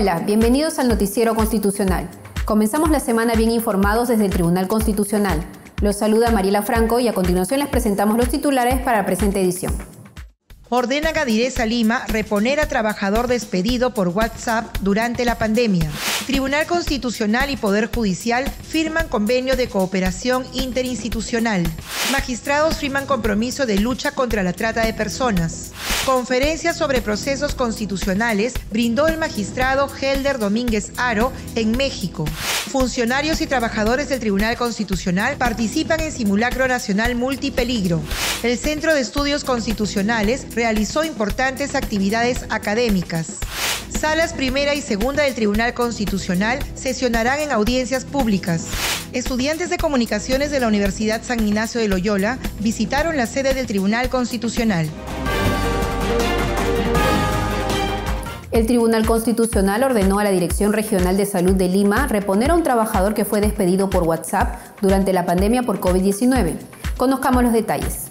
Hola, bienvenidos al Noticiero Constitucional. Comenzamos la semana bien informados desde el Tribunal Constitucional. Los saluda Mariela Franco y a continuación les presentamos los titulares para la presente edición. Ordena Gadireza Lima reponer a trabajador despedido por WhatsApp durante la pandemia. Tribunal Constitucional y Poder Judicial firman convenio de cooperación interinstitucional. Magistrados firman compromiso de lucha contra la trata de personas. Conferencia sobre procesos constitucionales brindó el magistrado Helder Domínguez Aro en México. Funcionarios y trabajadores del Tribunal Constitucional participan en simulacro nacional multipeligro. El Centro de Estudios Constitucionales realizó importantes actividades académicas. Salas primera y segunda del Tribunal Constitucional sesionarán en audiencias públicas. Estudiantes de comunicaciones de la Universidad San Ignacio de Loyola visitaron la sede del Tribunal Constitucional. El Tribunal Constitucional ordenó a la Dirección Regional de Salud de Lima reponer a un trabajador que fue despedido por WhatsApp durante la pandemia por COVID-19. Conozcamos los detalles.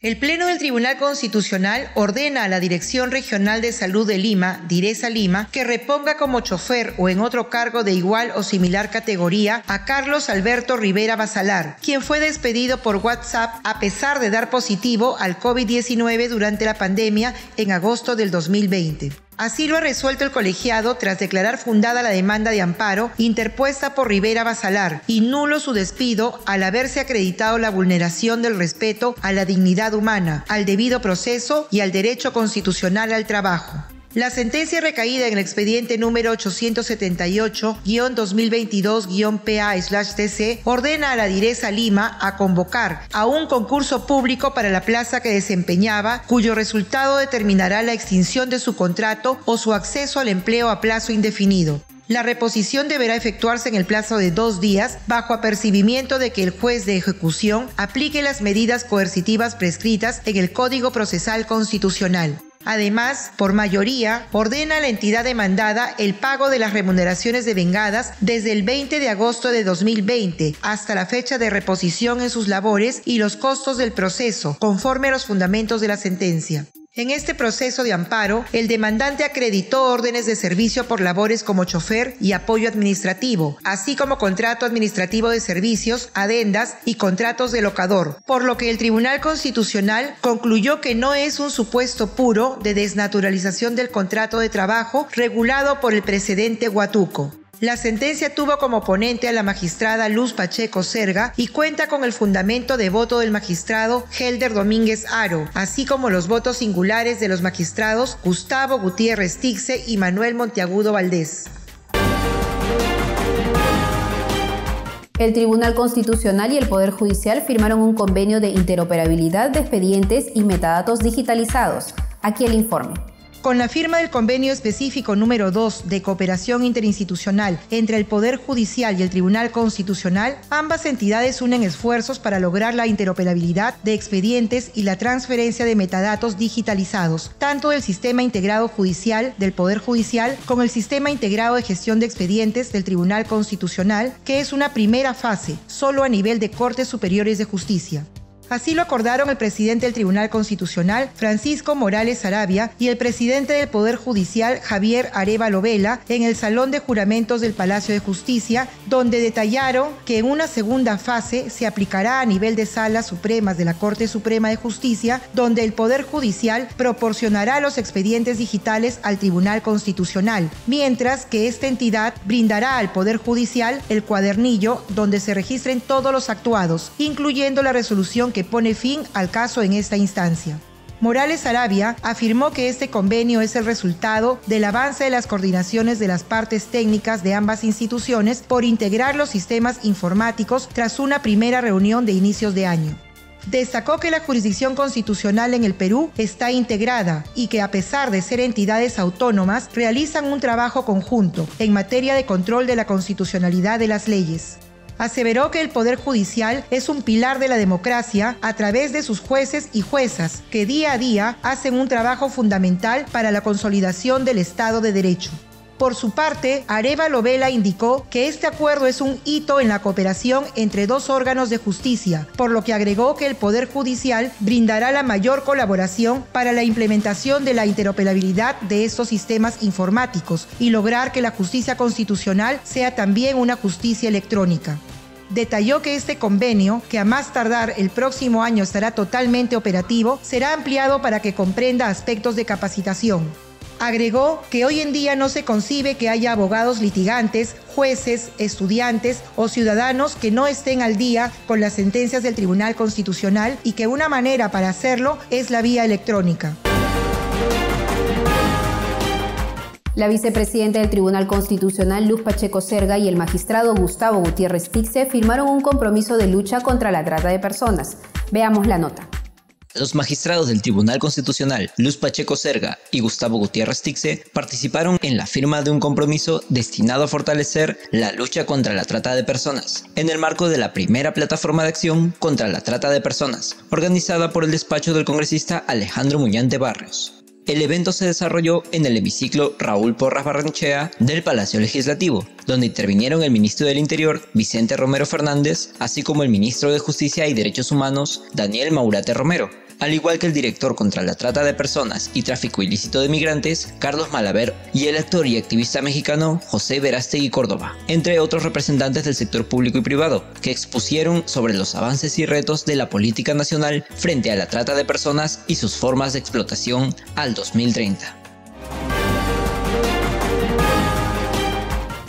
El Pleno del Tribunal Constitucional ordena a la Dirección Regional de Salud de Lima, Direza Lima, que reponga como chofer o en otro cargo de igual o similar categoría a Carlos Alberto Rivera Basalar, quien fue despedido por WhatsApp a pesar de dar positivo al COVID-19 durante la pandemia en agosto del 2020. Así lo ha resuelto el colegiado tras declarar fundada la demanda de amparo interpuesta por Rivera Basalar y nulo su despido al haberse acreditado la vulneración del respeto a la dignidad humana, al debido proceso y al derecho constitucional al trabajo. La sentencia recaída en el expediente número 878-2022-PA-TC ordena a la Direza Lima a convocar a un concurso público para la plaza que desempeñaba, cuyo resultado determinará la extinción de su contrato o su acceso al empleo a plazo indefinido. La reposición deberá efectuarse en el plazo de dos días bajo apercibimiento de que el juez de ejecución aplique las medidas coercitivas prescritas en el Código Procesal Constitucional. Además, por mayoría, ordena a la entidad demandada el pago de las remuneraciones devengadas desde el 20 de agosto de 2020 hasta la fecha de reposición en sus labores y los costos del proceso, conforme a los fundamentos de la sentencia. En este proceso de amparo, el demandante acreditó órdenes de servicio por labores como chofer y apoyo administrativo, así como contrato administrativo de servicios, adendas y contratos de locador, por lo que el Tribunal Constitucional concluyó que no es un supuesto puro de desnaturalización del contrato de trabajo regulado por el precedente Huatuco. La sentencia tuvo como ponente a la magistrada Luz Pacheco Serga y cuenta con el fundamento de voto del magistrado Helder Domínguez Aro, así como los votos singulares de los magistrados Gustavo Gutiérrez Tixe y Manuel Monteagudo Valdés. El Tribunal Constitucional y el Poder Judicial firmaron un convenio de interoperabilidad de expedientes y metadatos digitalizados. Aquí el informe. Con la firma del convenio específico número 2 de cooperación interinstitucional entre el Poder Judicial y el Tribunal Constitucional, ambas entidades unen esfuerzos para lograr la interoperabilidad de expedientes y la transferencia de metadatos digitalizados, tanto del Sistema Integrado Judicial del Poder Judicial como el Sistema Integrado de Gestión de Expedientes del Tribunal Constitucional, que es una primera fase, solo a nivel de Cortes Superiores de Justicia. Así lo acordaron el presidente del Tribunal Constitucional, Francisco Morales Arabia, y el presidente del Poder Judicial, Javier Arevalo Vela, en el Salón de Juramentos del Palacio de Justicia, donde detallaron que en una segunda fase se aplicará a nivel de salas supremas de la Corte Suprema de Justicia, donde el Poder Judicial proporcionará los expedientes digitales al Tribunal Constitucional, mientras que esta entidad brindará al Poder Judicial el cuadernillo donde se registren todos los actuados, incluyendo la resolución que pone fin al caso en esta instancia. Morales Arabia afirmó que este convenio es el resultado del avance de las coordinaciones de las partes técnicas de ambas instituciones por integrar los sistemas informáticos tras una primera reunión de inicios de año. Destacó que la jurisdicción constitucional en el Perú está integrada y que a pesar de ser entidades autónomas, realizan un trabajo conjunto en materia de control de la constitucionalidad de las leyes aseveró que el Poder Judicial es un pilar de la democracia a través de sus jueces y juezas, que día a día hacen un trabajo fundamental para la consolidación del Estado de Derecho. Por su parte, Areva Lovela indicó que este acuerdo es un hito en la cooperación entre dos órganos de justicia, por lo que agregó que el Poder Judicial brindará la mayor colaboración para la implementación de la interoperabilidad de estos sistemas informáticos y lograr que la justicia constitucional sea también una justicia electrónica detalló que este convenio, que a más tardar el próximo año estará totalmente operativo, será ampliado para que comprenda aspectos de capacitación. Agregó que hoy en día no se concibe que haya abogados litigantes, jueces, estudiantes o ciudadanos que no estén al día con las sentencias del Tribunal Constitucional y que una manera para hacerlo es la vía electrónica. La vicepresidenta del Tribunal Constitucional, Luz Pacheco Serga, y el magistrado Gustavo Gutiérrez Tixe firmaron un compromiso de lucha contra la trata de personas. Veamos la nota. Los magistrados del Tribunal Constitucional, Luz Pacheco Serga y Gustavo Gutiérrez Tixe, participaron en la firma de un compromiso destinado a fortalecer la lucha contra la trata de personas, en el marco de la primera plataforma de acción contra la trata de personas, organizada por el despacho del congresista Alejandro Muñante Barrios. El evento se desarrolló en el hemiciclo Raúl Porras Barranchea del Palacio Legislativo, donde intervinieron el ministro del Interior, Vicente Romero Fernández, así como el ministro de Justicia y Derechos Humanos, Daniel Maurate Romero, al igual que el director contra la trata de personas y tráfico ilícito de migrantes, Carlos Malaver, y el actor y activista mexicano José Verástegui Córdoba, entre otros representantes del sector público y privado, que expusieron sobre los avances y retos de la política nacional frente a la trata de personas y sus formas de explotación al 2030.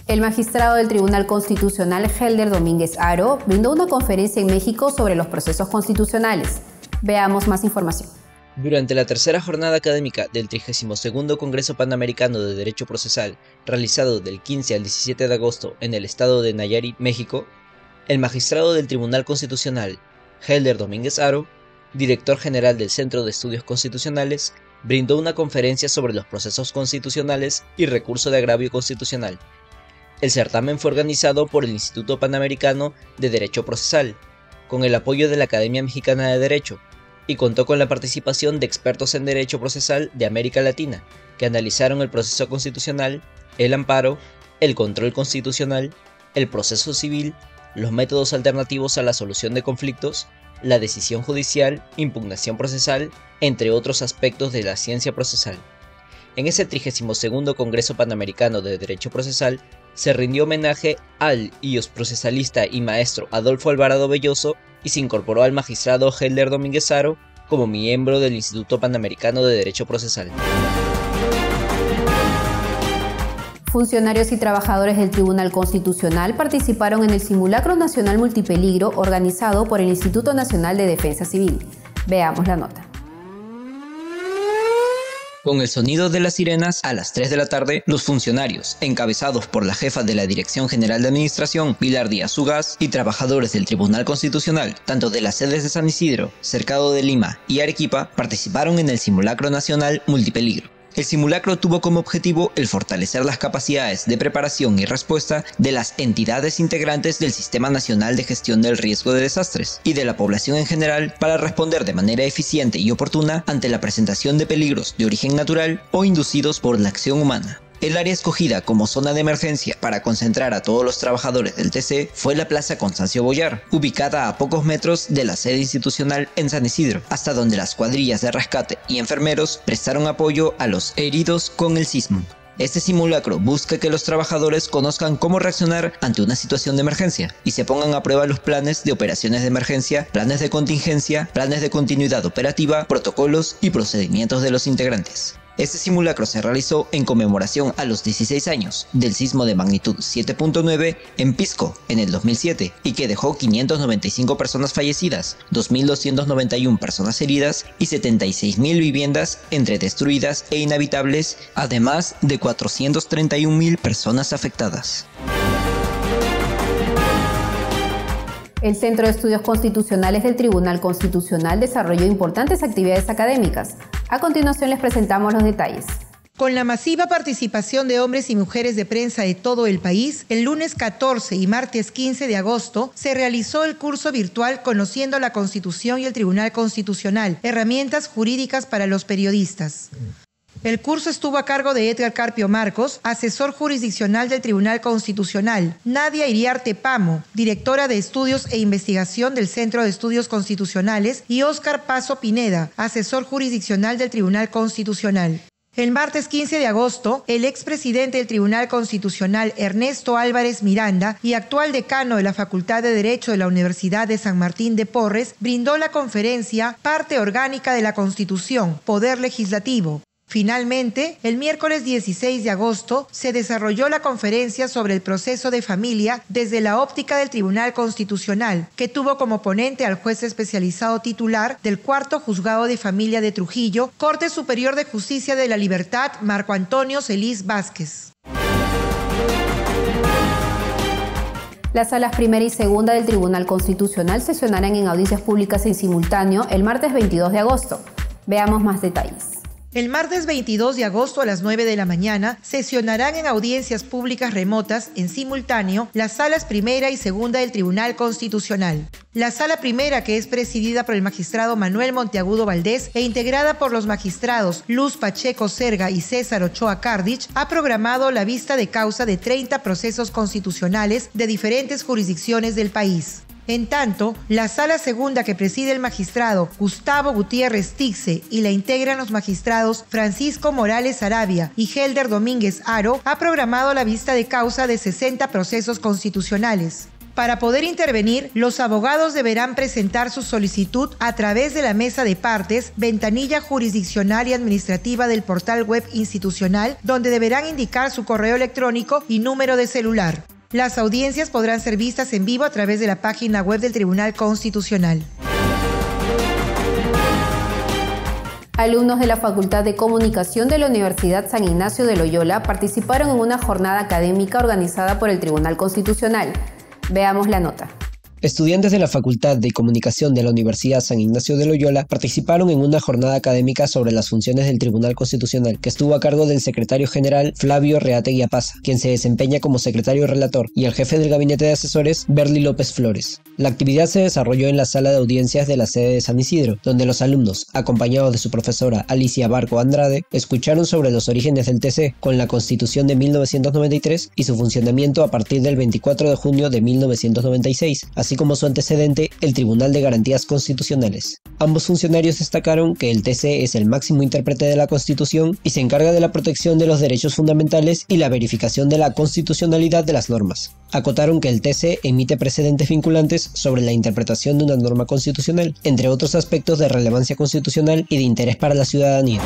El magistrado del Tribunal Constitucional, Helder Domínguez Aro, brindó una conferencia en México sobre los procesos constitucionales. Veamos más información. Durante la tercera jornada académica del 32 Congreso Panamericano de Derecho Procesal, realizado del 15 al 17 de agosto en el estado de Nayarit, México, el magistrado del Tribunal Constitucional, Helder Domínguez Aro, director general del Centro de Estudios Constitucionales, brindó una conferencia sobre los procesos constitucionales y recurso de agravio constitucional. El certamen fue organizado por el Instituto Panamericano de Derecho Procesal, con el apoyo de la Academia Mexicana de Derecho, y contó con la participación de expertos en derecho procesal de América Latina, que analizaron el proceso constitucional, el amparo, el control constitucional, el proceso civil, los métodos alternativos a la solución de conflictos, la decisión judicial, impugnación procesal, entre otros aspectos de la ciencia procesal. En ese 32 Congreso Panamericano de Derecho Procesal se rindió homenaje al ios procesalista y maestro Adolfo Alvarado Belloso y se incorporó al magistrado Helder Domínguez Aro como miembro del Instituto Panamericano de Derecho Procesal. Funcionarios y trabajadores del Tribunal Constitucional participaron en el Simulacro Nacional Multipeligro organizado por el Instituto Nacional de Defensa Civil. Veamos la nota. Con el sonido de las sirenas, a las 3 de la tarde, los funcionarios, encabezados por la jefa de la Dirección General de Administración, Pilar Díaz Ugas, y trabajadores del Tribunal Constitucional, tanto de las sedes de San Isidro, Cercado de Lima y Arequipa, participaron en el simulacro nacional multipeligro. El simulacro tuvo como objetivo el fortalecer las capacidades de preparación y respuesta de las entidades integrantes del Sistema Nacional de Gestión del Riesgo de Desastres y de la población en general para responder de manera eficiente y oportuna ante la presentación de peligros de origen natural o inducidos por la acción humana. El área escogida como zona de emergencia para concentrar a todos los trabajadores del TC fue la Plaza Constancio Boyar, ubicada a pocos metros de la sede institucional en San Isidro, hasta donde las cuadrillas de rescate y enfermeros prestaron apoyo a los heridos con el sismo. Este simulacro busca que los trabajadores conozcan cómo reaccionar ante una situación de emergencia y se pongan a prueba los planes de operaciones de emergencia, planes de contingencia, planes de continuidad operativa, protocolos y procedimientos de los integrantes. Este simulacro se realizó en conmemoración a los 16 años del sismo de magnitud 7.9 en Pisco en el 2007 y que dejó 595 personas fallecidas, 2.291 personas heridas y 76.000 viviendas entre destruidas e inhabitables, además de 431.000 personas afectadas. El Centro de Estudios Constitucionales del Tribunal Constitucional desarrolló importantes actividades académicas. A continuación les presentamos los detalles. Con la masiva participación de hombres y mujeres de prensa de todo el país, el lunes 14 y martes 15 de agosto se realizó el curso virtual Conociendo la Constitución y el Tribunal Constitucional, herramientas jurídicas para los periodistas. El curso estuvo a cargo de Edgar Carpio Marcos, asesor jurisdiccional del Tribunal Constitucional, Nadia Iriarte Pamo, directora de Estudios e Investigación del Centro de Estudios Constitucionales, y Óscar Paso Pineda, asesor jurisdiccional del Tribunal Constitucional. El martes 15 de agosto, el expresidente del Tribunal Constitucional, Ernesto Álvarez Miranda, y actual decano de la Facultad de Derecho de la Universidad de San Martín de Porres, brindó la conferencia Parte Orgánica de la Constitución, Poder Legislativo, Finalmente, el miércoles 16 de agosto se desarrolló la conferencia sobre el proceso de familia desde la óptica del Tribunal Constitucional, que tuvo como ponente al juez especializado titular del cuarto juzgado de familia de Trujillo, Corte Superior de Justicia de la Libertad, Marco Antonio Celis Vázquez. Las salas primera y segunda del Tribunal Constitucional sesionarán en audiencias públicas en simultáneo el martes 22 de agosto. Veamos más detalles. El martes 22 de agosto a las 9 de la mañana sesionarán en audiencias públicas remotas en simultáneo las salas primera y segunda del Tribunal Constitucional. La sala primera, que es presidida por el magistrado Manuel Monteagudo Valdés e integrada por los magistrados Luz Pacheco Serga y César Ochoa Cardich, ha programado la vista de causa de 30 procesos constitucionales de diferentes jurisdicciones del país. En tanto, la sala segunda que preside el magistrado Gustavo Gutiérrez Tixe y la integran los magistrados Francisco Morales Arabia y Helder Domínguez Aro ha programado la vista de causa de 60 procesos constitucionales. Para poder intervenir, los abogados deberán presentar su solicitud a través de la mesa de partes, ventanilla jurisdiccional y administrativa del portal web institucional, donde deberán indicar su correo electrónico y número de celular. Las audiencias podrán ser vistas en vivo a través de la página web del Tribunal Constitucional. Alumnos de la Facultad de Comunicación de la Universidad San Ignacio de Loyola participaron en una jornada académica organizada por el Tribunal Constitucional. Veamos la nota. Estudiantes de la Facultad de Comunicación de la Universidad San Ignacio de Loyola participaron en una jornada académica sobre las funciones del Tribunal Constitucional, que estuvo a cargo del secretario general Flavio Reate Pasa, quien se desempeña como secretario relator, y el jefe del gabinete de asesores, Berly López Flores. La actividad se desarrolló en la sala de audiencias de la sede de San Isidro, donde los alumnos, acompañados de su profesora Alicia Barco Andrade, escucharon sobre los orígenes del TC con la Constitución de 1993 y su funcionamiento a partir del 24 de junio de 1996, como su antecedente, el Tribunal de Garantías Constitucionales. Ambos funcionarios destacaron que el TC es el máximo intérprete de la Constitución y se encarga de la protección de los derechos fundamentales y la verificación de la constitucionalidad de las normas. Acotaron que el TC emite precedentes vinculantes sobre la interpretación de una norma constitucional, entre otros aspectos de relevancia constitucional y de interés para la ciudadanía.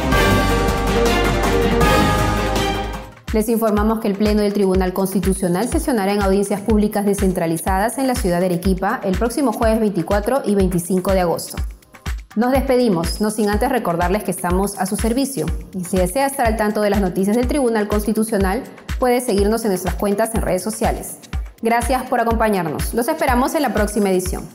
Les informamos que el Pleno del Tribunal Constitucional sesionará en audiencias públicas descentralizadas en la ciudad de Arequipa el próximo jueves 24 y 25 de agosto. Nos despedimos, no sin antes recordarles que estamos a su servicio. Y si desea estar al tanto de las noticias del Tribunal Constitucional, puede seguirnos en nuestras cuentas en redes sociales. Gracias por acompañarnos. Los esperamos en la próxima edición.